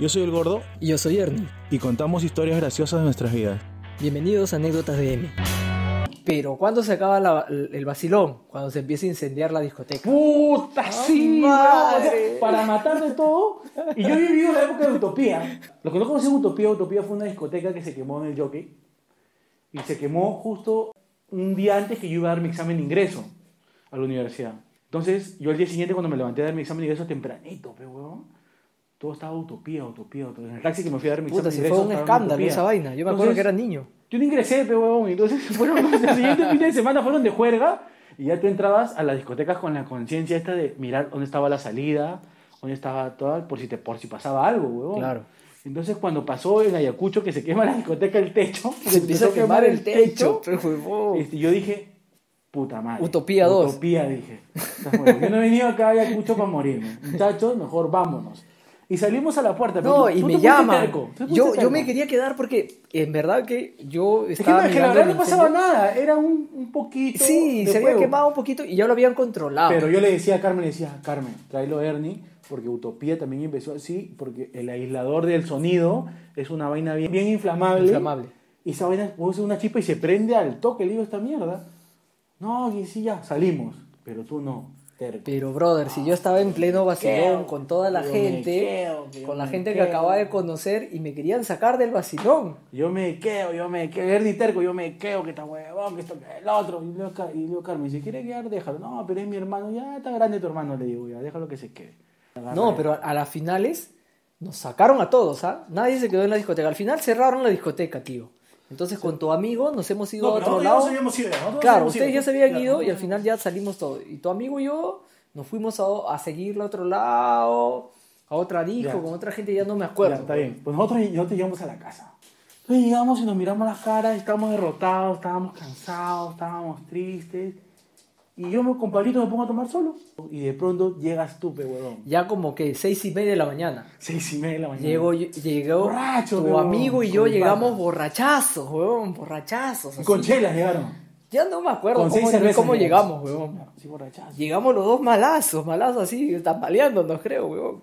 Yo soy el gordo Y yo soy Ernie. y contamos historias graciosas de nuestras vidas. Bienvenidos a Anécdotas de M. Pero ¿cuándo se acaba la- el vacilón? Cuando se empieza a incendiar la discoteca. Puta, sí, madre. para matar de todo. Y yo he vivido la época de Utopía. Los que no conocen Utopía, Utopía fue una discoteca que se quemó en el jockey. Y se quemó justo un día antes que yo iba a dar mi examen de ingreso a la universidad. Entonces, yo al día siguiente, cuando me levanté a dar mi examen de ingreso tempranito, pe, weón, todo estaba Utopía, Utopía, Utopía. En el taxi que me fui a dar mi Puta, de fue un escándalo Utopía. esa vaina. Yo me acuerdo Entonces, que era niño. yo no ingresé, pero huevón. Entonces, fueron los siguientes fines de semana fueron de juerga. Y ya tú entrabas a las discotecas con la conciencia esta de mirar dónde estaba la salida, dónde estaba todo, por si, te, por si pasaba algo, huevón. Claro. Entonces, cuando pasó en Ayacucho que se quema la discoteca el techo, Se empieza a quemar el techo. huevón. este, yo dije, puta madre. Utopía 2. Utopía, dije. Yo no he venido acá a Ayacucho para morirme. Muchachos, mejor vámonos. Y salimos a la puerta. No, y tú me te Yo, yo me quería quedar porque en verdad que yo estaba es que la verdad no pasaba nada, era un, un poquito. Sí, de se había quemado un poquito y ya lo habían controlado. Pero yo le decía a Carmen, le decía, Carmen, tráelo Ernie, porque Utopía también empezó así, porque el aislador del sonido es una vaina bien, bien inflamable. Inflamable. Y esa vaina puede ser una chispa y se prende al toque, le digo, esta mierda. No, y sí, ya, salimos. Pero tú no. Pero, brother, si yo estaba en pleno vacilón con toda la gente, con la gente que acababa de conocer y me querían sacar del vacilón. Yo me quedo, yo me quedo, Ernie terco, yo me quedo, que está huevón, que esto, que el otro. Y Car- y luego Carmen, si quiere quedar, déjalo. No, pero es mi hermano, ya está grande tu hermano, le digo, ya, déjalo que se quede. No, pero a, a las finales nos sacaron a todos, ¿ah? Nadie se quedó en la discoteca. Al final cerraron la discoteca, tío. Entonces con tu amigo nos hemos ido No, a otro nosotros ya lado. nos ido, nosotros Claro, ustedes ido. ya se habían Claro, ido y nosotros- al final ya salimos todos. Y tu amigo y yo nos fuimos a, a seguirle a otro lado, a otra disco, Ya. con otra gente, ya no me Ya, acuerdo. está bien. Pues nosotros, nosotros llegamos a la casa. Entonces llegamos y nos miramos las caras, estábamos derrotados, estábamos cansados, estábamos tristes. Y yo me- con Pablito me pongo a tomar solo. Y de pronto llegas tú, pe huevón. Ya como que seis y media de la mañana. Seis y media de la mañana. Llegó, llegó Borracho, tu huevón, amigo y yo llegamos borrachazos, huevón, borrachazos. Y con chelas llegaron. Ya no me acuerdo Con cómo, cervezas cómo llegamos. llegamos, huevón. Sí, borrachazos. Llegamos los dos malazos, malazos así, tambaleándonos, creo, huevón.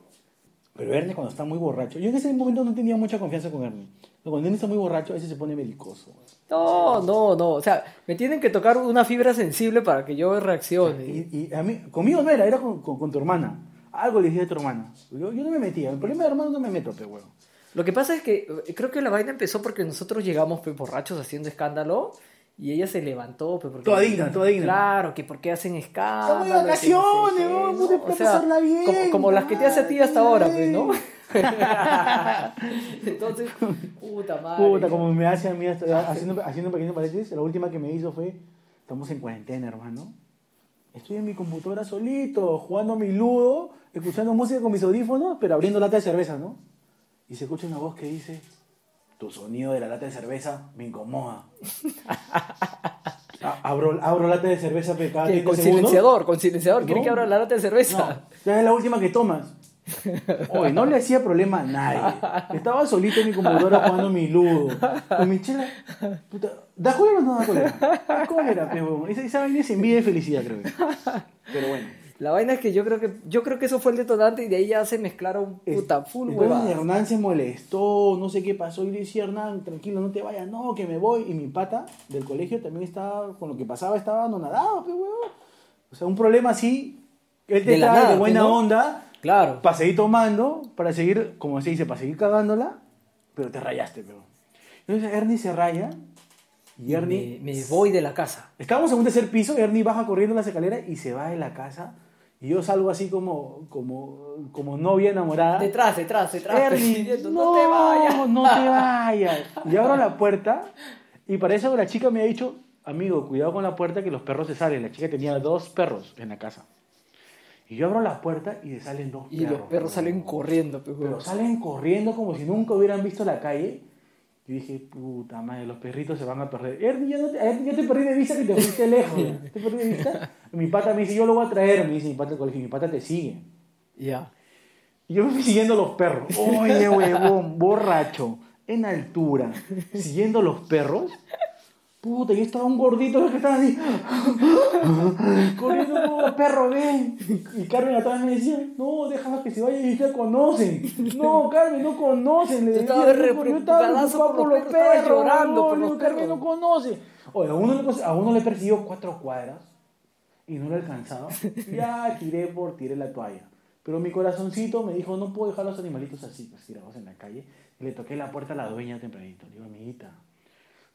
Pero Ernie cuando está muy borracho. Yo en ese momento no tenía mucha confianza con Ernie. Pero cuando Ernie está muy borracho, a veces se pone belicoso. No, no, no. O sea, me tienen que tocar una fibra sensible para que yo reaccione. Y, y a mí, conmigo no era, era con, con- con tu hermana. Algo le dije a tu hermana. Yo, yo no me metía. El problema de hermano no me meto, pe huevo. Lo que pasa es que eh, creo que la vaina empezó porque nosotros llegamos pues, borrachos haciendo escándalo y ella se levantó. Pues, porque, Toda digna, toda digna. Claro, que porque hacen escándalo. Estamos de que no sé vacaciones, ¿no? puta, O sea, pasarla bien, Como, como las que te hace a ti hasta ahora, pues, ¿no? Entonces, puta madre. Puta, como me hace a mí, hasta- haciendo, haciendo un pequeño paréntesis, la última que me hizo fue, estamos en cuarentena, hermano. Estoy en mi computadora solito, jugando mi ludo, escuchando música con mis audífonos, pero abriendo lata de cerveza, ¿no? Y se escucha una voz que dice, tu sonido de la lata de cerveza me incomoda. A- abro, abro lata de cerveza pe, cada Que 30 con silenciador, con silenciador. ¿Quiere No. que abra la lata de cerveza? No, ya es la última que tomas. Hoy no le hacía problema a nadie. Estaba solito en mi computadora jugando mi ludo. Con mi chela. Puta, ¿Da cólera o no da cólera? Da cólera. Esa, esa vaina es envidia y felicidad, creo. Pero bueno. La vaina es que yo creo que yo creo que eso fue el detonante y de ahí ya se mezclaron puta full Entonces huevada. Hernán se molestó, no sé qué pasó. Y le decía, Hernán, tranquilo, no te vayas, no, que me voy. Y mi pata del colegio también estaba, con lo que pasaba, estaba anonadado, pe, huevón. O sea, un problema así, él te De la trae nada, de buena ¿no? onda. Claro. para seguir tomando, para seguir, como se dice, para seguir cagándola, pero te rayaste, pero. Entonces Ernie se raya y Ernie. Me, me voy de la casa. Estábamos en un tercer piso, Ernie baja corriendo las escaleras y se va de la casa. Y yo salgo así como, como, como novia enamorada. Detrás, detrás, detrás. Ernie, no, no, te vayas. No te vayas. Y abro la puerta y para eso la chica me ha dicho, amigo, cuidado con la puerta que los perros se salen. La chica tenía dos perros en la casa. Y yo abro la puerta y le salen dos Y perros. los perros salen corriendo, pe, Pero huevón. salen corriendo como si nunca hubieran visto la calle. Yo dije, puta madre, los perritos se van a perder. Ernie, ya, no te, ya te perdí de vista que te fuiste lejos. Te perdí de vista. Mi pata me dice, yo lo voy a traer. Me dice mi pata del colegio. Mi pata te sigue. Ya. Y yo me fui siguiendo los perros. Oye, huevón, borracho, en altura, siguiendo los perros. Puta, y estaba un gordito que estaba así. Corriendo como perro, ven. Y Carmen atrás me decía, no, déjala que se vaya y te conocen. No, Carmen, no conocen. Le Yo decía, estaba "No, re pero yo estaba preocupado por los perros, llorando no, por no, los Carmen perros. no conoce. Oye, a uno, le, a uno le persiguió cuatro cuadras y no lo alcanzaba. Ya tiré por, tiré la toalla. Pero mi corazoncito me dijo, no puedo dejar los animalitos así, pues tirados en la calle. Y le toqué la puerta a la dueña tempranito. Le digo, amiguita,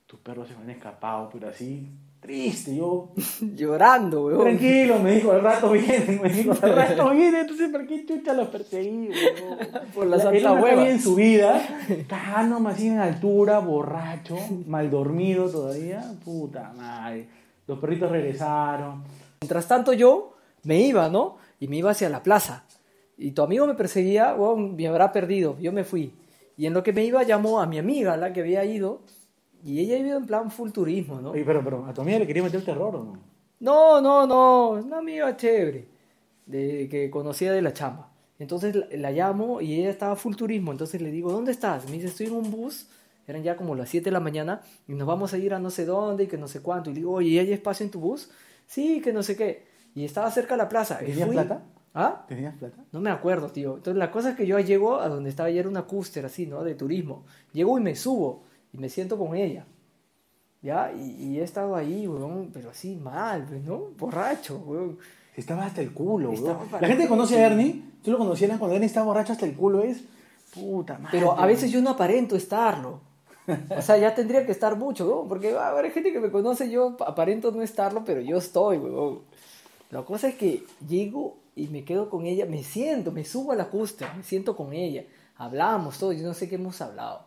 tus perros se me han escapado, pero así, triste. Yo, Llorando, weón. tranquilo, me dijo, al rato vienen, me dijo, al rato vienen. Entonces, ¿por qué chucha los perseguí, weón? Por la Él santa hueva. en su vida, cagándome así en altura, borracho, mal dormido todavía. Puta madre. Los perritos regresaron. Mientras tanto yo me iba, ¿no? Y me iba hacia la plaza. Y tu amigo me perseguía, weón, me habrá perdido. Yo me fui. Y en lo que me iba llamó a mi amiga, la que había ido. Y ella iba en plan full turismo, ¿no? Oye, pero, pero, ¿a tu amiga le quería meter terror o no? No, no, no, una amiga chévere, de, que conocía de la chamba. Entonces la, la llamo y ella estaba full turismo, entonces le digo, ¿dónde estás? Me dice, estoy en un bus, eran ya como las 7 de la mañana, y nos vamos a ir a no sé dónde y que no sé cuánto. Y le digo, oye, ¿y hay espacio en tu bus? Sí, que no sé qué. Y estaba cerca de la plaza. Y ¿Tenías fui- plata? ¿Ah? ¿Tenías plata? No me acuerdo, tío. Entonces la cosa es que yo llego a donde estaba, ya era una cúster así, ¿no? De turismo. Llego y me subo y me siento con ella. ¿Ya? Y, y he estado ahí, weón, pero así mal, pues, ¿no? Borracho, weón. Estaba hasta el culo, Estaba weón. La gente que conoce a Ernie, tú lo conocieras cuando Ernie está borracho hasta el culo, es puta madre. Pero a veces yo no aparento estarlo. O sea, ya tendría que estar mucho, ¿no? Porque va a haber gente que me conoce, yo aparento no estarlo, pero yo estoy, weón. La cosa es que llego y me quedo con ella, me siento, me subo a la cúster, me siento con ella, hablamos todo, yo no sé qué hemos hablado.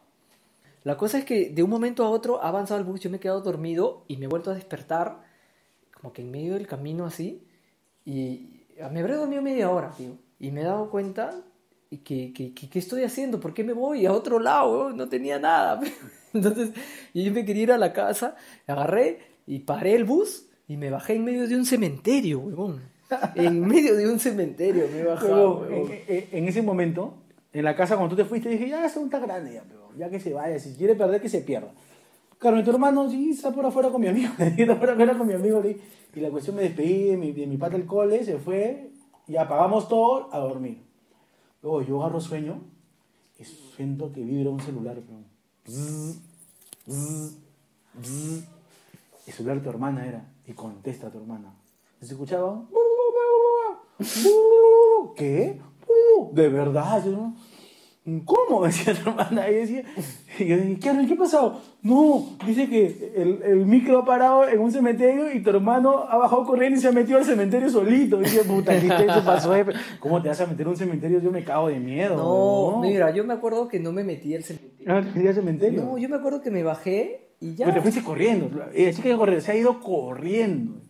La cosa es que de un momento a otro ha avanzado el bus, yo me he quedado dormido y me he vuelto a despertar, como que en medio del camino así, y me habré dormido media hora, tío, y me he dado cuenta y que, que, que- ¿qué estoy haciendo? ¿Por qué me voy a otro lado? No tenía nada. Entonces, yo me quería ir a la casa, agarré y paré el bus y me bajé en medio de un cementerio, huevón. En medio de un cementerio me Pero en, en- ese momento, en la casa cuando tú te fuiste, dije, ya, este está grande ya, ya que se vaya, si quiere perder, que se pierda. Carmen, tu hermano, sí, está por afuera con mi amigo, está por afuera con mi amigo, y la cuestión me despedí de mi, de mi pata del cole, se fue, y apagamos todo a dormir. Luego yo agarro sueño, y siento que vibra un celular, pero... Bzz, bzz, bzz. El celular de tu hermana era, y contesta a tu hermana. Se escuchaba. ¿Qué? ¿De verdad? Yo, ¿no? ¿Cómo? Decía tu hermana. Y decía, y yo dije, ¿qué, ¿qué ha pasado? No, dice que el, el micro ha parado en un cementerio y tu hermano ha bajado corriendo y se ha metido al cementerio solito. Y dije, puta, ¿qué eso pasó? ¿Cómo te vas a meter a un cementerio? Yo me cago de miedo. No, mira, yo me acuerdo que no me metí al cementerio. Ah, ¿te metías al cementerio? No, yo me acuerdo que me bajé y ya. Pero te fuiste corriendo. La chica que se ha ido corriendo.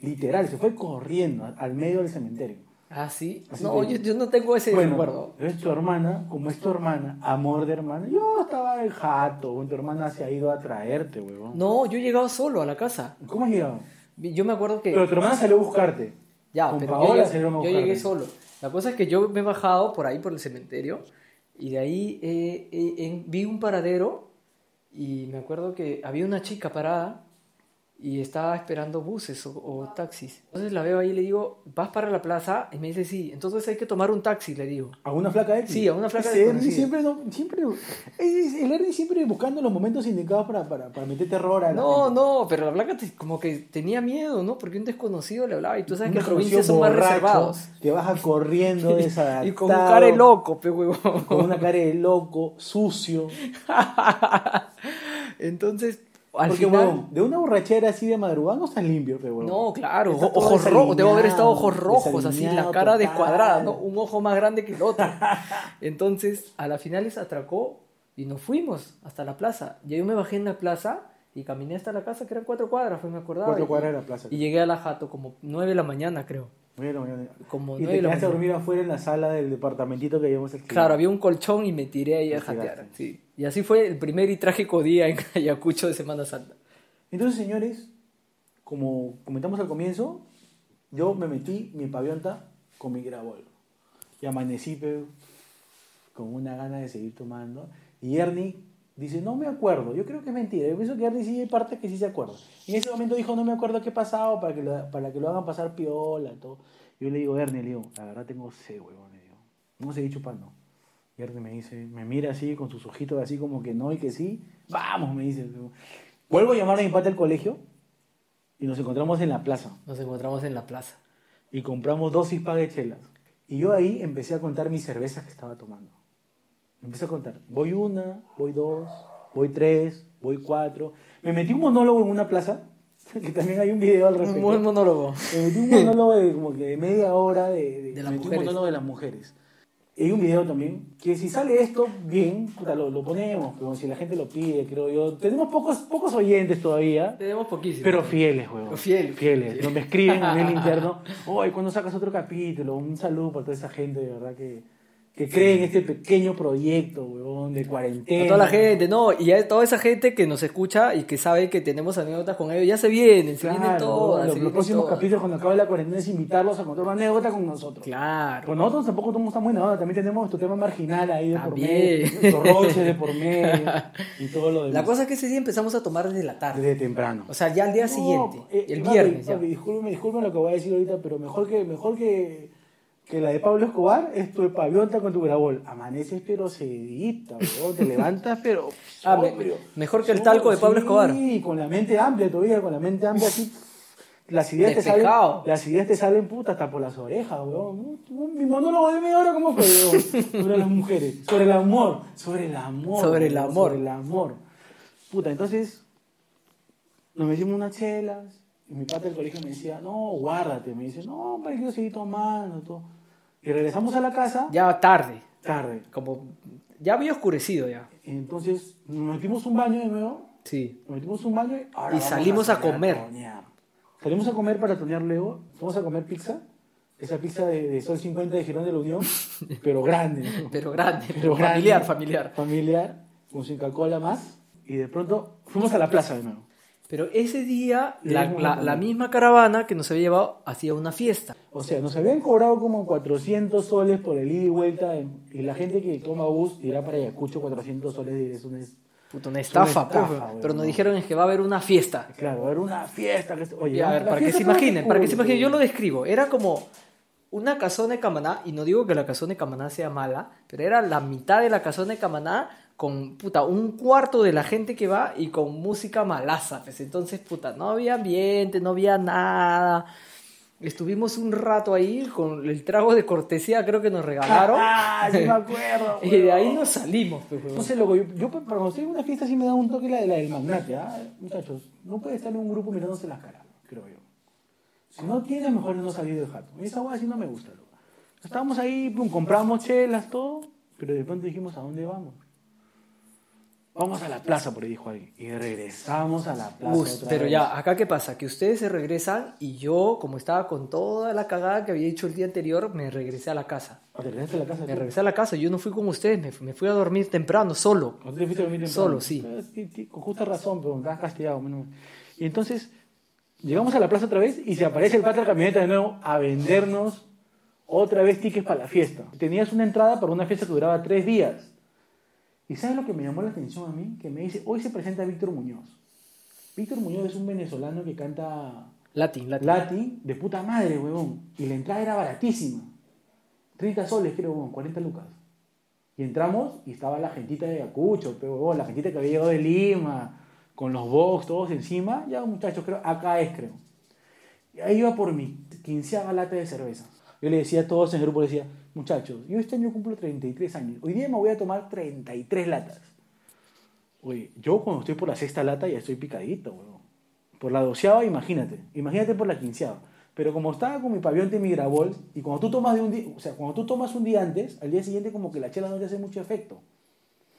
Literal, se fue corriendo al medio del cementerio. Ah, sí. Así No, yo, yo no tengo ese Bueno, recuerdo. es tu hermana, como es tu hermana, amor de hermana. Yo estaba en jato, tu hermana se ha ido a traerte, huevón. No, yo he llegado solo a la casa. ¿Cómo has llegado? Yo me acuerdo que... Pero tu hermana salió a buscarte. Ya, Con pero Paola yo, yo buscarte. llegué solo. La cosa es que yo me he bajado por ahí, por el cementerio, y de ahí eh, eh, vi un paradero y me acuerdo que había una chica parada y estaba esperando buses o, o taxis. Entonces la veo ahí y le digo, ¿vas para la plaza? Y me dice, sí. Entonces hay que tomar un taxi, le digo. ¿A una flaca X? Sí, a una flaca desconocida. siempre, no- siempre, es- es- el Ernie siempre buscando los momentos indicados para, para, para meter terror a la No, gente. no, pero la placa te- como que tenía miedo, ¿no? Porque un desconocido le hablaba y tú sabes Un que en provincias son más reservados. Que baja corriendo desadaptado. Y con un cara de loco, pe huevón. Con una cara de loco, sucio. Entonces, al Porque, final... huevón, de una borrachera así de madrugada no estás limpio, pero huevón. No, claro, Está ojos rojos, debo haber estado ojos rojos, así, la cara total. descuadrada, ¿no? Un ojo más grande que el otro. Entonces, a la final se atracó y nos fuimos hasta la plaza. Ya yo me bajé en la plaza y caminé hasta la casa, que eran cuatro cuadras, pues me acordaba. Cuatro y- cuadras de la plaza. Y llegué a la jato como nueve de la mañana, creo. Mañana. Como y nueve te quedaste a dormir afuera en la sala del departamentito que habíamos alquilado. Claro, había un colchón y me tiré ahí a jatear. Sí. Y así fue el primer y trágico día en Ayacucho de Semana Santa. Entonces, señores, como comentamos al comienzo, yo me metí mi pavionta con mi grabol. Y amanecí con una gana de seguir tomando. Y Ernie Dice, no me acuerdo. Yo creo que es mentira. Yo pienso que Ernie sí hay partes que sí se acuerda. Y en ese momento dijo, no me acuerdo qué pasado para que lo, para que lo hagan pasar piola. Todo. Yo le digo, Ernie, le digo, la verdad tengo sed, huevón. Le digo, no seguí chupando. Y Ernie me dice, me mira así con sus ojitos así como que no y que sí. Vamos, me dice. Vuelvo a llamar a mi pata del colegio y nos encontramos en la plaza. Nos encontramos en la plaza. Y compramos dos cispas de chelas. Y yo ahí empecé a contar mis cervezas que estaba tomando. Empecé a contar. Voy una, voy dos, voy tres, voy cuatro. Me metí un monólogo en una plaza, que también hay un video al respecto. Un buen monólogo. Me metí un monólogo de como que de media hora de, De las me metí mujeres. un monólogo de las mujeres. Y hay un video también, que si sale esto, bien, puta, lo, lo ponemos, pero si la gente lo pide, creo yo. Tenemos pocos, pocos oyentes todavía, Tenemos poquísimo. pero fieles, huevón. Fieles. Fieles. No me escriben en el interno, hoy cuando sacas otro capítulo, un saludo para toda esa gente, de verdad, que, que cree en este pequeño proyecto, huevón, de cuarentena. A toda la gente, no, y a toda esa gente que nos escucha y que sabe que tenemos anécdotas con ellos, ya se vienen, se vienen todas. los, próximos todas. capítulos cuando acabe la cuarentena es invitarlos a contar una anécdota con nosotros. Claro. Con nosotros tampoco estamos tan buena onda, también tenemos nuestro tema marginal ahí de por También. medio, nuestros roches de por medio y todo lo demás. La cosa es que ese día empezamos a tomar desde la tarde. Desde temprano. O sea, ya al día No, siguiente, eh, el papi, viernes. papi, disculpen, disculpen lo que voy a decir ahorita, pero mejor que, mejor que, que la de Pablo Escobar es tu pavionta con tu grabol. Amaneces pero sedita, te levantas pero... Ah, sobrio. mejor que el talco de Pablo Escobar. Sí, con la mente amplia todavía, con la mente amplia así... Las ideas, te salen, las ideas te salen puta hasta por las orejas, weón. Mi monólogo de media hora, ¿cómo fue, weón? Sobre las mujeres, sobre el amor, sobre el amor. Sobre el amor. Sobre el amor. Puta, entonces nos metimos unas chelas y mi padre del colegio me decía, no, guárdate. Me dice, no, para quiero seguir tomando. Todo. Y regresamos a la casa Ya tarde, tarde. como ya había oscurecido ya. Entonces nos metimos un baño de nuevo. Sí. Nos metimos un baño y, ahora Y vamos salimos a salir comer. tonear. Salimos a comer para tonear luego. Fuimos a comer pizza. Esa pizza de, de Sol 50 de Girón de la Unión, pero grande. ¿no? Pero grande, Pero grande. familiar, familiar. Familiar, con sin Coca-Cola más. Y de pronto fuimos a la plaza de nuevo. Pero ese día, la, la- a misma caravana que nos había llevado hacía una fiesta. O sea, nos habían cobrado como 400 soles por el ida y vuelta. en- y la gente que toma bus irá para Ayacucho 400 soles y es una... Puta, una estafa. Pero nos dijeron es que va a haber una fiesta. Claro, era una fiesta. Oye, Ya, a ver, para que se imaginen, para que se imaginen, yo lo describo. Era como una casona de Camaná, y no digo que la casona de Camaná sea mala, pero era la mitad de la casona de Camaná con, puta, un cuarto de la gente que va y con música malaza. Pues entonces, puta, no había ambiente, no había nada. Estuvimos un rato ahí con el trago de cortesía, creo que nos regalaron. Ah, sí me acuerdo. y de ahí nos salimos. pues. No sé, loco, yo, yo para cuando estoy en una fiesta sí me da un toque la, la del magnate, ¿ah? Muchachos, no puede estar en un grupo mirándose las caras, creo yo. Si no tiene, mejor no salir del jato. Esa hueá sí no me gusta, loco. Estábamos ahí, pum, compramos chelas, todo, pero de pronto dijimos, ¿a dónde vamos? Vamos a la plaza, por ahí dijo alguien. Y regresamos a la plaza. Otra pero vez. ya, acá qué pasa, que ustedes se regresan y yo, como estaba con toda la cagada que había hecho el día anterior, me regresé a la casa. ¿Te regresaste a la casa? Me regresé a la casa, yo no fui con ustedes, me, fu- me fui a dormir temprano, solo. ¿No te fuiste a dormir temprano? Solo, sí. Eh, sí, Con justa razón, pero estabas castigado. menos- Y entonces, llegamos a la plaza otra vez y se aparece el pata de la camioneta de nuevo a vendernos otra vez tickets para la fiesta. Tenías una entrada para una fiesta que duraba tres días. ¿Y sabes lo que me llamó la atención a mí? Que me dice, hoy se presenta Víctor Muñoz. Víctor Muñoz es un venezolano que canta Latin, Latin. Latin de puta madre, huevón. Y la entrada era baratísima. 30 soles, creo, huevón, 40 lucas. Y entramos y estaba la gentita de Ayacucho, pero huevón, la gentita que había llegado de Lima, con los box todos encima. Ya, muchachos, creo, acá es, creo. Y ahí iba por mi quinceava lata de cerveza. Yo le decía a todos en el grupo, le decía, muchachos, yo este año cumplo 33 años. Hoy día me voy a tomar 33 latas. Oye, yo cuando estoy por la sexta lata ya estoy picadito, huevón. Por la doceava, imagínate. Imagínate por la quinceava. Pero como estaba con mi y mi grabol, y cuando tú tomas de un día, o sea, cuando tú tomas un día antes, al día siguiente como que la chela no te hace mucho efecto.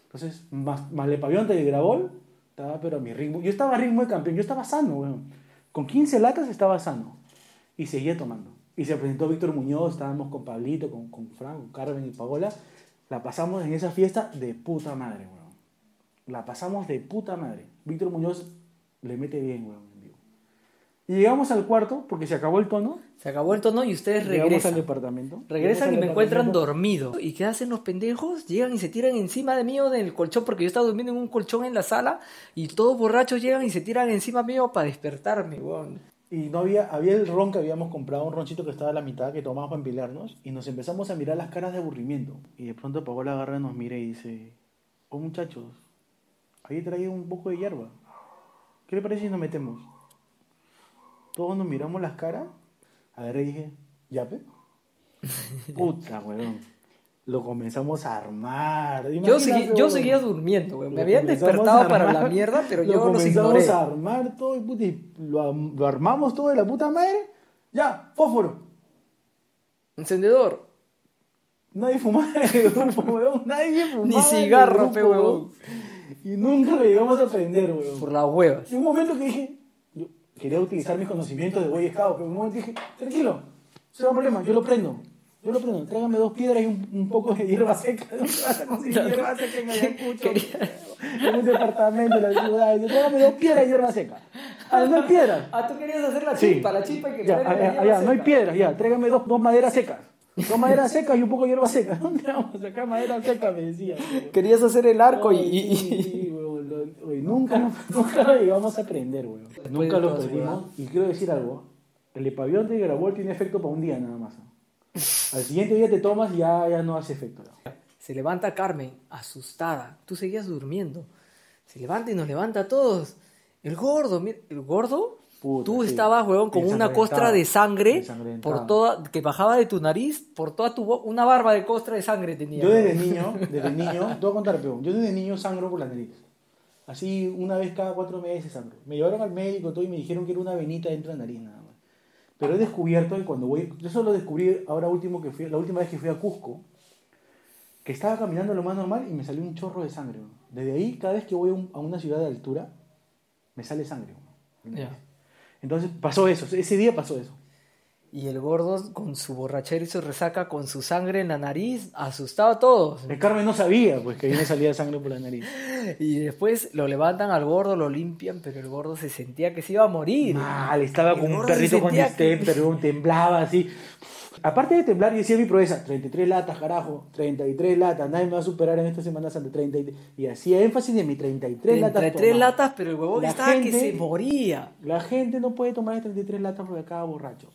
Entonces, más, más el y el grabol, estaba pero a mi ritmo. Yo estaba a ritmo de campeón, yo estaba sano, weón. Con 15 latas estaba sano. Y seguía tomando. Y se presentó Víctor Muñoz, estábamos con Pablito, con, con Frank, con Carmen y Paola. La pasamos en esa fiesta de puta madre, weón. La pasamos de puta madre. Víctor Muñoz le mete bien, weón, en vivo. Y llegamos al cuarto porque se acabó el tono. Se acabó el tono y ustedes Llegamos al regresan. departamento. Regresan y me encuentran dormido. ¿Y qué hacen los pendejos? Llegan y se tiran encima de mí o del colchón, porque yo estaba durmiendo en un colchón en la sala, y todos borrachos llegan y se tiran encima mío para despertarme, weón. Y no había, había el ron que habíamos comprado, un roncito que estaba a la mitad, que tomamos para empilarnos, y nos empezamos a mirar las caras de aburrimiento. Y de pronto Paola agarra, nos mira y dice, oh muchachos, ahí traído un poco de hierba. ¿Qué le parece si nos metemos? Todos nos miramos las caras, agarré y dije, ¿ya pe? Puta, weón. Lo comenzamos a armar. Yo, seguí- seguía durmiendo, weón. Me Lo habían comenzamos despertado para la mierda, pero lo yo los comenzamos ignoré. a armar todo y, y lo, lo armamos todo de la puta madre. Ya, fósforo. Encendedor. Nadie fumaba en el grupo, weón. Nadie fumaba. Ni cigarro, pe, weón. Y nunca lo llegamos a aprender, weón. Por las huevas. Y un momento que dije, yo quería utilizar mis conocimientos de Boy Scout, pero en un momento dije, tranquilo, no hay problema, yo lo prendo. Yo lo prendo, tráigame dos piedras y un, un poco de hierba seca. ¿Dónde vas a conseguir hierba seca en Ayacucho? En un departamento de la ciudad. Yo, tráigame dos piedras y hierba seca. Ah, no hay piedras. Ah, tú querías hacer la Sí. chispa, la chispa y que Ya, allá, allá, no hay piedras, ya, tráigame dos, dos maderas secas. Dos maderas secas y un poco de hierba seca. ¿Dónde vamos a sacar madera seca? Me decía. weón. Querías hacer el arco y... Ay, y- sí, y- lo- oye, nunca, nunca lo llegamos a aprender, weón. Nunca lo todas perdimos. Y quiero decir algo. El epavión de Grabol tiene efecto para un día nada más. Al siguiente día te tomas y ya, ya no hace efecto. Se levanta Carmen, asustada. Tú seguías durmiendo. Se levanta y nos levanta a todos. El gordo, mira, el gordo. Puta, tú sí. estabas, weón, con una costra de sangre por toda, que bajaba de tu nariz, por toda tu boca. Una barba de costra de sangre tenía. Yo desde niño, desde niño, te voy a contar, peón. Yo desde niño sangro por la nariz. Así una vez cada cuatro meses sangro. Me llevaron al médico todo y me dijeron que era una venita dentro de la nariz nada. Pero he descubierto que cuando voy, yo solo descubrí ahora último que fui, la última vez que fui a Cusco, que estaba caminando lo más normal y me salió un chorro de sangre. Desde ahí, cada vez que voy a, un- a una ciudad de altura, me sale sangre. Entonces pasó eso, ese día pasó eso. Y el gordo, con su borrachera y su resaca, con su sangre en la nariz, asustaba a todos. El Carmen no sabía pues que a mí me salía sangre por la nariz. Y después lo levantan al gordo, lo limpian, pero el gordo se sentía que se iba a morir. Mal, estaba El como un perrito con este, que- pero temblaba así. Aparte de temblar, yo decía mi proeza, 33 latas, carajo, 33 latas, nadie me va a superar en esta Semana Santa, 33. Y hacía énfasis en mi 33 latas. 33 tomadas. latas, pero el huevón estaba que se moría. La gente no puede tomar 33 latas porque acaba borracho.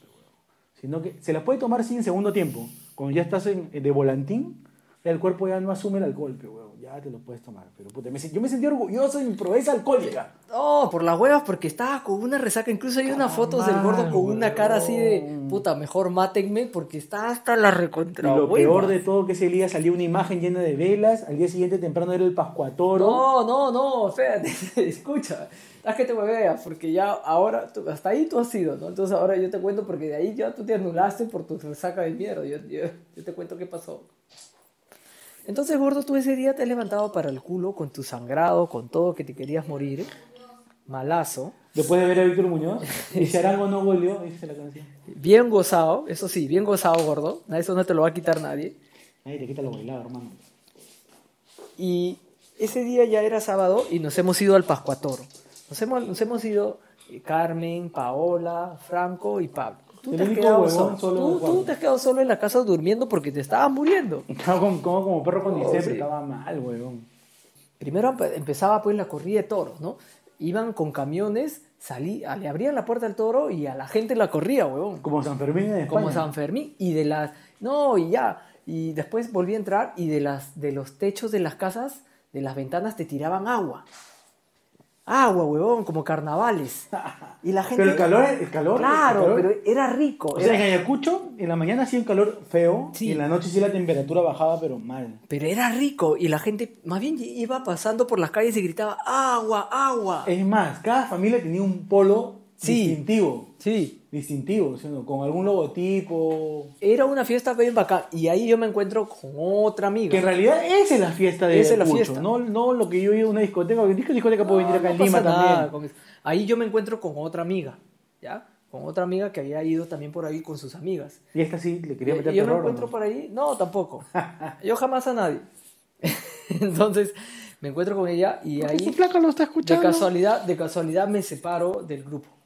Sino que se las puede tomar sí en segundo tiempo. Cuando ya estás en- de volantín, el cuerpo ya no asume el alcohol, pe, huevón. ya te lo puedes tomar. Pero puta, me, yo me sentí orgulloso de mi proeza alcohólica. No, por las huevas, porque estaba con una resaca. Incluso hay unas fotos del gordo con una cara así de puta, mejor mátenme, porque está hasta la Y recontra. lo hueva. peor de todo que ese día salía una imagen llena de velas, al día siguiente temprano era el Pascuatoro. No, no, no, espérate, escucha. Haz que te hueveas, porque ya ahora, tú- hasta ahí tú has ido, ¿no? Entonces ahora yo te cuento, porque de ahí ya tú te anulaste por tu resaca de mierda. Yo, yo- yo te cuento qué pasó. Entonces, gordo, tú ese día te has levantado para el culo con tu sangrado, con todo que te querías morir. Malazo. Después de ver a Víctor Muñoz, y si Arango no volvió, dice la canción. Bien gozado, eso sí, bien gozado, gordo. Eso no te lo va a quitar nadie. Nadie te quita lo bailado, hermano. Y ese día ya era sábado y nos hemos ido al Pascuatoro. Nos hemos, nos hemos ido eh, Carmen, Paola, Franco y Pablo. Tú te, has quedado solo. solo en el Tú, cuarto. tú te has quedado solo en la casa durmiendo porque te estabas muriendo. Estaba como, como, como perro con Oh, diciembre, sí. estaba mal, huevón. Primero empe- empezaba pues la corrida de toros, ¿no? Iban con camiones, salí, le abrían la puerta al toro y a la gente la corría, huevón. Como San Fermín España. como San Fermín y de las no y ya y después volví a entrar y de las de los techos de las casas de las ventanas te tiraban agua agua huevón como carnavales y la gente Pero el calor, el calor. claro el calor- pero era rico O sea, en Ayacucho, en la mañana hacía un calor feo, Sí. y en la noche sí la temperatura bajaba, pero mal. pero era rico y la gente más bien iba pasando por las calles y gritaba agua agua Es más, cada familia tenía un polo Sí. distintivo. sí Distintivo, con algún logotipo. era una fiesta bien bacán y ahí yo me encuentro con otra amiga Que en realidad esa es la fiesta de Esa es la fiesta. No, no lo que yo ido a una discoteca, porque disco discoteca puedo venir acá No en Lima nada también. Ahí yo me encuentro con otra amiga, ¿ya? Con otra amiga que había ido también por ahí con sus amigas. Y esta sí le quería meter y yo me terror. ¿o encuentro no? por ahí, no, tampoco. Yo jamás a nadie. Entonces, me encuentro con ella y ahí Su flaca lo está de escuchando. casualidad, de casualidad me separo del grupo.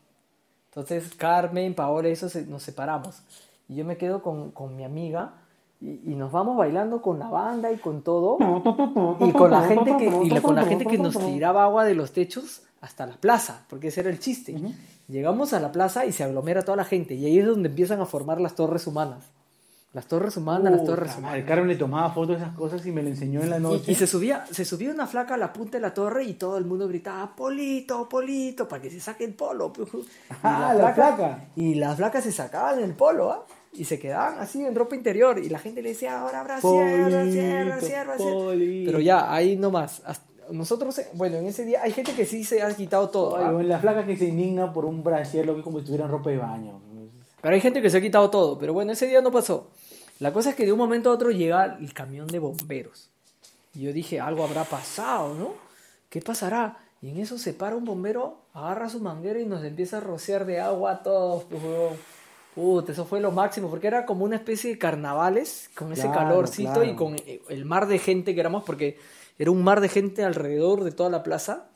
Entonces Carmen, Paola eso se- nos separamos. Y yo me quedo con, con mi amiga y, y nos vamos bailando con la banda y con todo. Y con la gente que, y la- con la gente que nos tiraba agua de los techos hasta la plaza, porque ese era el chiste. Llegamos a la plaza y se aglomera toda la gente. Y ahí es donde empiezan a formar las torres humanas. Las torres humanas, las Puta torres humanas. Carmen le tomaba fotos de esas cosas y me le enseñó en la Y, noche. y se subía, se subía una flaca a la punta de la torre y todo el mundo gritaba, Polito, Polito, para que se saque el polo. Y Ah, la flaca. Y las flacas se sacaban el polo, ¿ah? Y se quedaban así en ropa interior. Y la gente le decía, ahora Polito, brasier, brasier". Polito. Pero ya, ahí nomás. Nosotros, eh, bueno, en ese día hay gente que sí se ha quitado todo. Ay, ¿ah? bueno, la flaca que se indigna por un brasier, lo que es como si tuvieran ropa de baño. Pero hay gente que se ha quitado todo. Pero bueno, ese día no pasó. La cosa es que de un momento a otro llega el camión de bomberos. Y yo dije, algo habrá pasado, ¿no? ¿Qué pasará? Y en eso se para un bombero, agarra su manguera y nos empieza a rociar de agua a todos. pues. Puta, eso fue lo máximo, porque era como una especie de carnavales, con ese Claro, calorcito claro. y con el mar de gente que éramos, porque era un mar de gente alrededor de toda la plaza.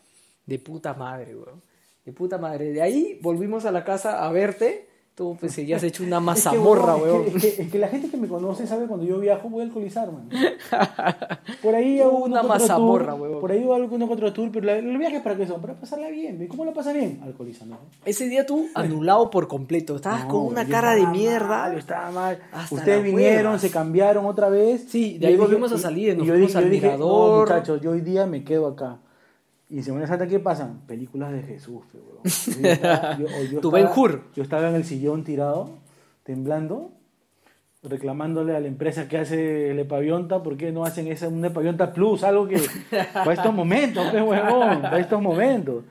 De puta madre, weón. De puta madre. De ahí volvimos a la casa a verte. Tú pues seguías hecho una Es que, mazamorra, huevón, weón. Es que, es que- es que la gente que me conoce sabe cuando yo viajo voy a alcoholizar, man. Por ahí hago Una mazamorra, huevón. Por ahí hago alguno otro tour, pero la- los viajes para qué son? Para pasarla bien. ¿Y ¿Cómo la pasa bien? Alcoholizando. Ese día tú anulado por completo. Estabas No, con una yo cara de mierda. mal, yo estaba mal. Hasta Ustedes vinieron, se cambiaron otra vez. Sí, de ahí yo volvimos a salir, y nos yo fuimos dije, al yo dije, mirador. no, muchachos, yo hoy día me quedo acá. Y en Semana Santa, ¿qué pasan? Películas de Jesús, huevón. Yo estaba- yo- yo Tu estaba-. Yo estaba en el sillón tirado, temblando, reclamándole a la empresa que hace el Epavionta, ¿por qué no hacen esa, un Epavionta Plus? Algo que para estos momentos, pe, huevón, para estos momentos.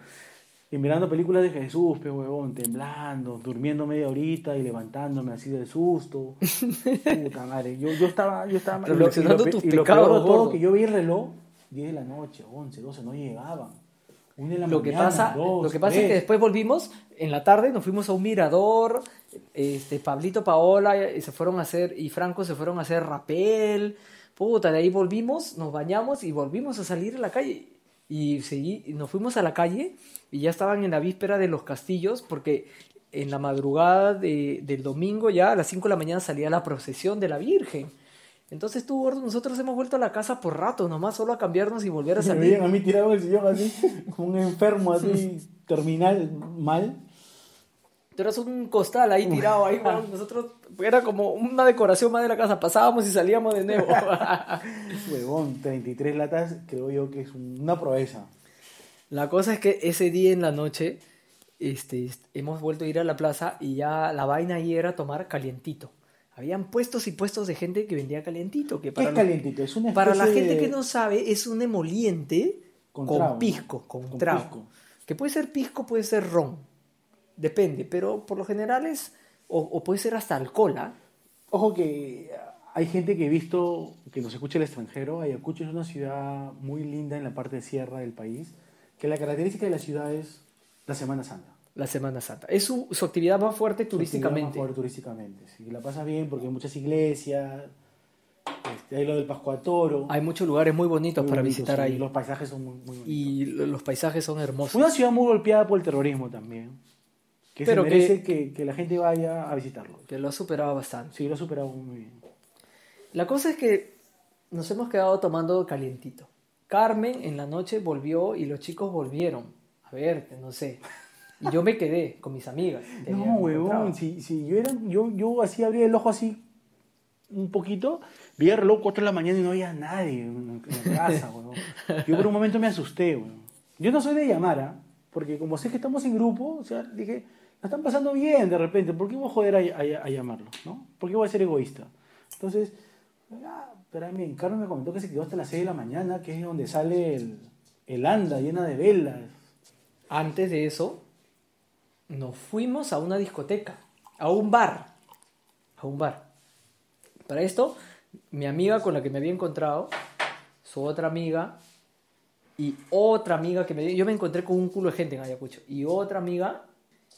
Y mirando películas de Jesús, pe huevón, temblando, durmiendo media horita y levantándome así del susto. Puta madre, yo, yo estaba, yo estaba Reflexionando y lo, tus y lo pecados, peor de todo gordo. que yo vi el reloj, 10 de la noche, 11, 12, no llegaban. Una de la Lo que mañana, pasa, dos, lo que pasa es que tres. después volvimos en la tarde, nos fuimos a un mirador, este Pablito Paola y se fueron a hacer y Franco se fueron a hacer rapel. Puta, de ahí volvimos, nos bañamos y volvimos a salir a la calle y seguí, nos fuimos a la calle y ya estaban en la víspera de los castillos porque en la madrugada de- del domingo ya a las 5 de la mañana salía la procesión de la Virgen. Entonces tú, gordo, nosotros hemos vuelto a la casa por rato, nomás solo a cambiarnos y volver a Me salir. veían a mí tirado en el sillón así, como un enfermo así, terminal, mal. Tú eras un costal ahí tirado ahí, weón. Nosotros era como una decoración más de la casa. Pasábamos y salíamos de nuevo. Huevón, 33 latas, creo yo que es un- una proeza. la cosa es que ese día en la noche este, est- hemos vuelto a ir a la plaza y ya la vaina ahí era tomar calientito. Habían puestos y puestos de gente que vendía calientito. Que ¿Qué para es los- calientito? Es una Para la gente de- que no sabe, es un emoliente Con con, trago, ¿no? pisco, con, Con trago. pisco. Que puede ser pisco, puede ser ron. Depende, pero por lo general es. O, o puede ser hasta alcohol, ¿ah? Ojo que hay gente que he visto, que nos escucha el extranjero, Ayacucho es una ciudad muy linda en la parte de sierra del país, que la característica de la ciudad es la Semana Santa. La Semana Santa. Es su, su actividad más fuerte actividad más turísticamente. fuerte turísticamente. Sí, la pasas bien porque hay muchas iglesias, este, hay lo del Pascuatoro. Hay muchos lugares muy bonitos muy para bonito, visitar sí, ahí. Los paisajes son muy, muy bonitos. Y lo- los paisajes son hermosos. Una ciudad muy golpeada por el terrorismo también, que Pero se que- merece que, que la gente vaya a visitarlo. Que lo ha superado bastante. Sí, lo ha superado muy bien. La cosa es que nos hemos quedado tomando calientito. Carmen en la noche volvió y los chicos volvieron a verte, no sé. Y yo me quedé con mis amigas. No, huevón, si, si yo, era, yo, yo así abría el ojo así un poquito, vi el reloj 4 de la mañana y no había nadie en, la casa, huevón. Yo por un momento me asusté, huevón. Yo no soy de llamar, ¿ah? porque como sé que estamos en grupo, o sea, dije, la están pasando bien de repente, ¿por qué voy a joder a, a, a llamarlo? ¿no? ¿Por qué voy a ser egoísta? Entonces, ah, espérame, Carmen me comentó que se quedó hasta las 6 de la mañana, que es donde sale el, el anda llena de velas. Antes de eso, nos fuimos a una discoteca, a un bar. A un bar. Para esto, mi amiga con la que me había encontrado, su otra amiga y otra amiga que me... Yo me encontré con un culo de gente en Ayacucho. Y otra amiga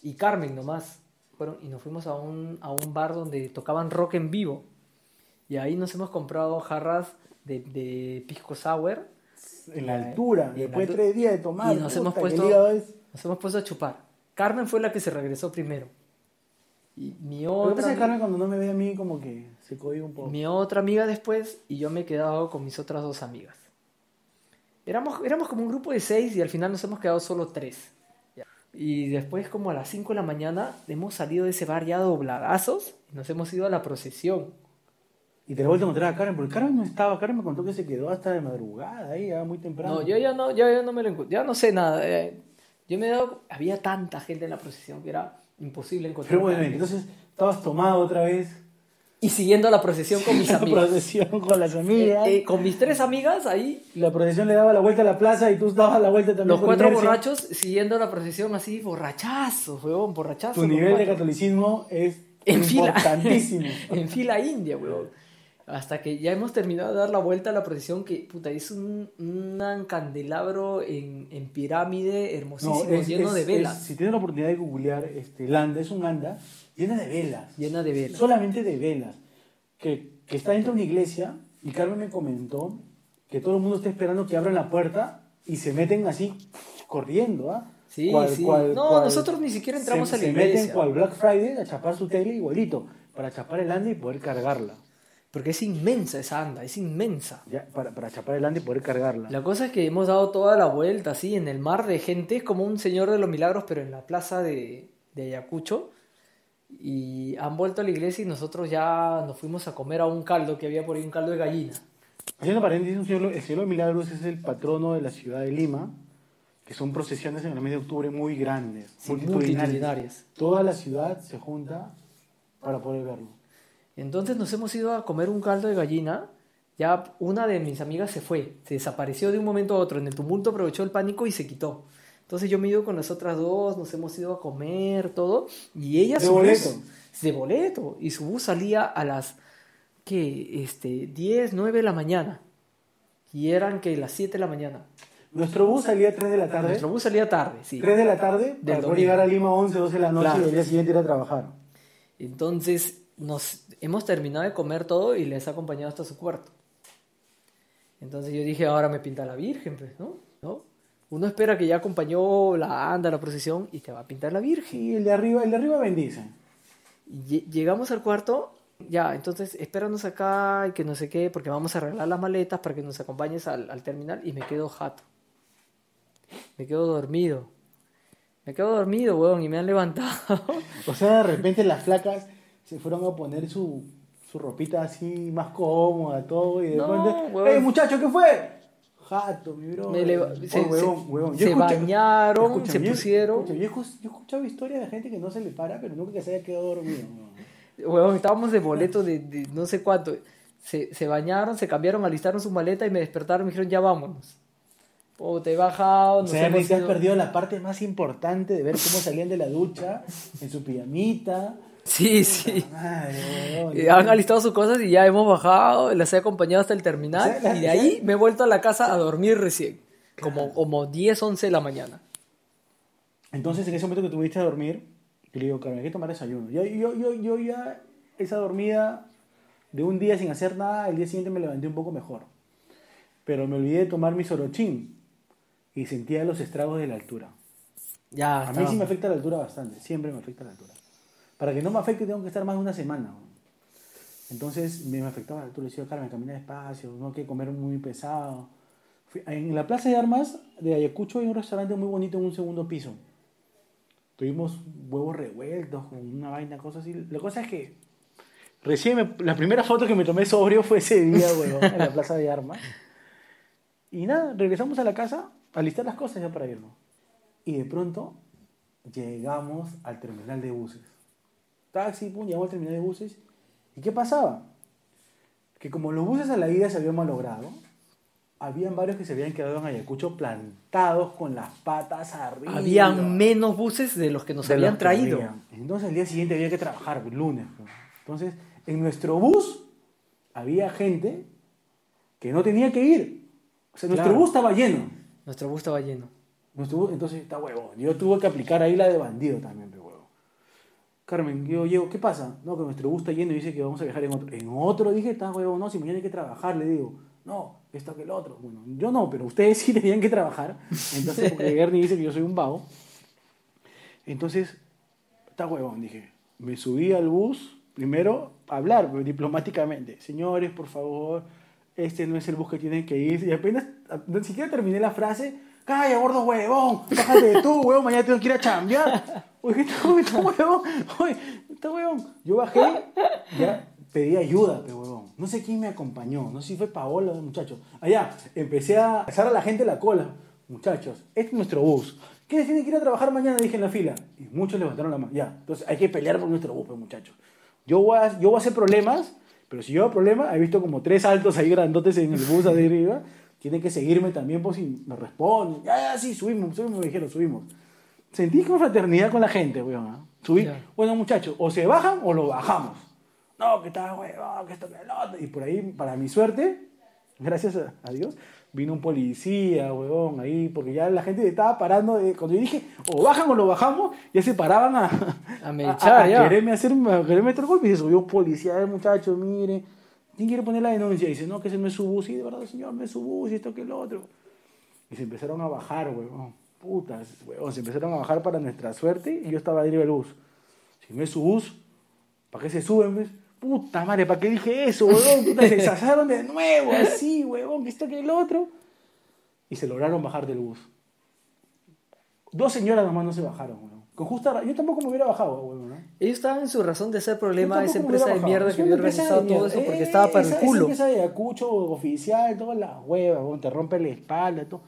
y Carmen nomás. Fueron, y nos fuimos a un, a un bar donde tocaban rock en vivo. Y ahí nos hemos comprado jarras de, de pisco sour. En la altura, y después de tres días de tomar. Y nos hemos puta, puesto- Nos hemos puesto a chupar. Carmen fue la que se regresó primero. Y mi Lo que pasa otra, es que Carmen cuando no me ve a mí como que se cohibe un poco. mi otra amiga después y yo me he quedado con mis otras dos amigas. Éramos, éramos como un grupo de seis y al final nos hemos quedado solo tres. Y después como a las 5 de la mañana hemos salido de ese bar ya dobladazos y nos hemos ido a la procesión. Y te la vuelto a encontrar a Karen, porque Karen no estaba, Karen me contó que se quedó hasta de madrugada ahí, ya muy temprano. No, yo ya no, ya, ya no me lo encu- ya no sé nada. eh, Yo me he dado, había tanta gente en la procesión que era imposible encontrar. Pero bueno, entonces estabas tomado otra vez. y siguiendo la procesión con mis la amigas. procesión con las amigas. Eh, eh, con mis tres amigas ahí, La procesión le daba la vuelta a la plaza y tú dabas la vuelta también los cuatro inercia. borrachos siguiendo la procesión así, borrachazos, huevón, borrachazos. Tu nivel de catolicismo es en fila. importantísimo. en fila india, huevón. Hasta que ya hemos terminado de dar la vuelta a la procesión, que puta, es un, un candelabro en, en pirámide hermosísimo, No, es- lleno es- de velas. es- si tienes la oportunidad de googlear, este, Landa es un anda llena de velas. Llena de velas. Solamente de velas. Que, que está dentro de una iglesia y Carmen me comentó que todo el mundo está esperando que abran la puerta y se meten así corriendo, ¿ah? Sí, Cual- sí. cual- no, cual- nosotros ni siquiera entramos se, a la se iglesia. meten cual Black Friday a chapar su tele igualito, para chapar el anda y poder cargarla. Porque es inmensa esa anda, es inmensa. Ya, para, para chapar el anda y poder cargarla. La cosa es que hemos dado toda la vuelta así en el mar de gente, es como un señor de los milagros, pero en la plaza de, de Ayacucho. Y han vuelto a la iglesia y nosotros ya nos fuimos a comer a un caldo que había por ahí, un caldo de gallina. Haciendo paréntesis, un cielo- el Cielo de Milagros es el patrono de la ciudad de Lima, que son procesiones en el mes de octubre muy grandes, Sí, multitudinarias. multitudinarias. Toda la ciudad se junta para poder verlo. Entonces nos hemos ido a comer un caldo de gallina. Ya una de mis amigas se fue, se desapareció de un momento a otro. En el tumulto aprovechó el pánico y se quitó. Entonces yo me he ido con las otras dos, nos hemos ido a comer, todo. Y ella ¿De boleto? bus- de boleto. Y su bus salía a las, ¿qué? Este, 10, 9 de la mañana. Y eran, que Las 7 de la mañana. Nuestro bus salía a 3 de la tarde. Nuestro bus salía tarde, sí. 3 de la tarde para poder llegar a Lima a 11, 12 de la noche Claro. y el día siguiente ir a trabajar. Entonces nos hemos terminado de comer todo y les ha acompañado hasta su cuarto. Entonces yo dije, ahora me pinta la Virgen, pues, ¿no? ¿No? Uno espera que ya acompañó la anda, la procesión y te va a pintar la Virgen. Y el de arriba, el de arriba bendice. Y llegamos al cuarto, ya, entonces espéranos acá y que no sé qué, porque vamos a arreglar las maletas para que nos acompañes al, al terminal y me quedo jato. Me quedo dormido. Me quedo dormido, weón, y me han levantado. O sea, de repente las flacas se fueron a poner su, su ropita así más cómoda, todo, y de No, repente, huevón. ¡Ey, muchacho, qué fue! Jato, mi bro. Se- huevón, se- huevón. se bañaron, se yo- pusieron. escucha, yo, he escuchado historias de gente que no se le para, pero nunca que se haya quedado dormido. huevón. Huevón, estábamos de boleto de, de no sé cuánto. Se, se bañaron, se cambiaron, alistaron su maleta y me despertaron y me dijeron, ya vámonos. Oh, te he bajado, O nos sea, hemos te has ido". perdido la parte más importante de ver cómo salían de la ducha en su pijamita. Sí, sí. Madre. Eh, Han alistado sus cosas y ya hemos bajado, las he acompañado hasta el terminal y de ahí me he vuelto a la casa a dormir recién. Como, como 10, 11 de la mañana. Entonces, en ese momento que tuviste a dormir, yo le digo, Carmen, hay que tomar desayuno. Yo, yo, yo, yo ya, esa dormida de un día sin hacer nada, el día siguiente me levanté un poco mejor. Pero me olvidé de tomar mi sorochín y sentía los estragos de la altura. Ya, A mí sí me afecta la altura bastante, siempre me afecta la altura. Para que no me afecte tengo que estar más de una semana. Entonces me afectaba la altura. Le decía, Carmen, camina despacio, no hay que comer muy pesado. En la Plaza de Armas de Ayacucho hay un restaurante muy bonito en un segundo piso. Tuvimos huevos revueltos con una vaina, cosas así. La cosa es que recién la primera foto que me tomé sobrio fue ese día, huevón, en la Plaza de Armas. Y nada, regresamos a la casa a listar las cosas ya para irnos. Y de pronto llegamos al terminal de buses. Taxi, pum, llegamos al terminal de buses. ¿Y qué pasaba? Que como los buses a la ida se habían malogrado, habían varios que se habían quedado en Ayacucho plantados con las patas arriba. Habían menos buses de los que nos de habían traído. Entonces al día siguiente había que trabajar, el lunes. pues. Entonces, en nuestro bus había gente que no tenía que ir. O sea, nuestro Claro. bus estaba lleno. Nuestro bus estaba lleno. Nuestro bus- entonces está huevo. Yo tuve que aplicar ahí la de bandido también. Carmen, yo llego, ¿qué pasa? No, que nuestro bus está lleno y dice que vamos a viajar en otro. En otro dije, está huevo, no, si mañana hay que trabajar, le digo. No, esto que el otro. Bueno, yo no, pero ustedes sí tenían que trabajar. Entonces, porque Ernie dice que yo soy un vago. Entonces, está huevón, dije. Me subí al bus, primero, a hablar diplomáticamente. Señores, por favor, este no es el bus que tienen que ir. Y apenas, ni siquiera terminé la frase. Calla, gordo huevón, bájate tú, huevón, mañana tengo que ir a chambear. Oye, está huevón, oye, está huevón. Yo bajé, ya pedí ayuda, pe huevón. No sé quién me acompañó, no sé si fue Paola o muchachos. Allá, empecé a pasar a la gente la cola. Muchachos, este es nuestro bus. ¿Quiénes tienen que ir a trabajar mañana? Dije en la fila. Y muchos levantaron la mano. Ya, entonces hay que pelear por nuestro bus, muchachos. Yo voy, a, yo voy a hacer problemas, pero si yo hago problemas, he visto como tres altos ahí grandotes en el bus de arriba. Tienen que seguirme también por si me responden. Ya, ya, sí, subimos, subimos, me dijeron, subimos. Sentí fraternidad con la gente, weón. ¿ah? Subí. Ya. Bueno, muchachos, o se bajan o lo bajamos. No, que está huevón, que esto, que el otro. Y por ahí, para mi suerte, gracias a, a Dios, vino un policía, huevón, ahí, porque ya la gente estaba parando. de- cuando yo dije, o bajan o lo bajamos, ya se paraban a, A mechar, a ya. quererme hacer, a quererme meter golpe. Y se subió un policía, el muchacho, mire, ¿quién quiere poner la denuncia? Y dice, no, que ese no es su bus. Y de verdad, señor, no es su bus, y esto que el otro. Y se empezaron a bajar, huevón. Putas, huevón, se empezaron a bajar para nuestra suerte y yo estaba arriba del bus. Si no es su bus, ¿para qué se suben? pues? Puta madre, ¿para qué dije eso, huevón? Puta, se deshazaron de nuevo, así, huevón, que esto que el otro. Y se lograron bajar del bus. Dos señoras nomás no se bajaron, huevón. Con justa Yo tampoco me hubiera bajado, huevón, ¿no? Ellos estaban en su razón de hacer problema esa empresa de mierda que había organizado todo eso porque Eh, estaba para el culo. Esa empresa de Acucho oficial, todas las huevas, huevón, te rompe la espalda, todo.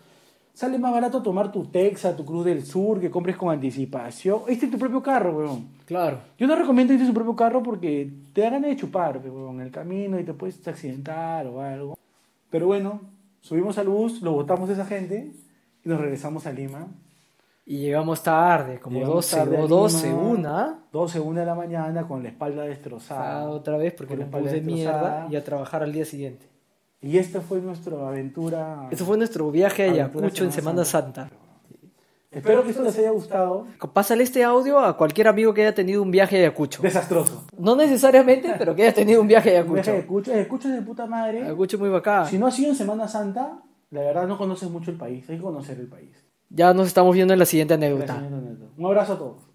Sale más barato tomar tu Texas, tu Cruz del Sur, que compres con anticipación. Este es tu propio carro, huevón. Claro. Yo no recomiendo irte en su propio carro porque te da ganas de chupar huevón, en el camino y te puedes accidentar o algo. Pero bueno, subimos al bus, lo botamos a esa gente y nos regresamos a Lima. Y llegamos tarde, como Llegamos 12 tarde a o 12, Lima, una. 12, 1 de la mañana con la espalda Ah, destrozada. otra vez porque bus de espalda mierda y a trabajar al día siguiente. Y esta fue nuestra aventura. Eso fue nuestro viaje a Ayacucho en Semana Semana Santa. Espero que esto les haya gustado. Pásale este audio a cualquier amigo que haya tenido un viaje a Ayacucho. Desastroso. No necesariamente, pero que haya tenido un viaje a Un viaje de Ayacucho. Ayacucho. Ayacucho es de puta madre. Ayacucho muy bacán. Si no has ido en Semana Santa, la verdad no conoces mucho el país. Hay que conocer el país. Ya nos estamos viendo en la siguiente anécdota. Un abrazo a todos.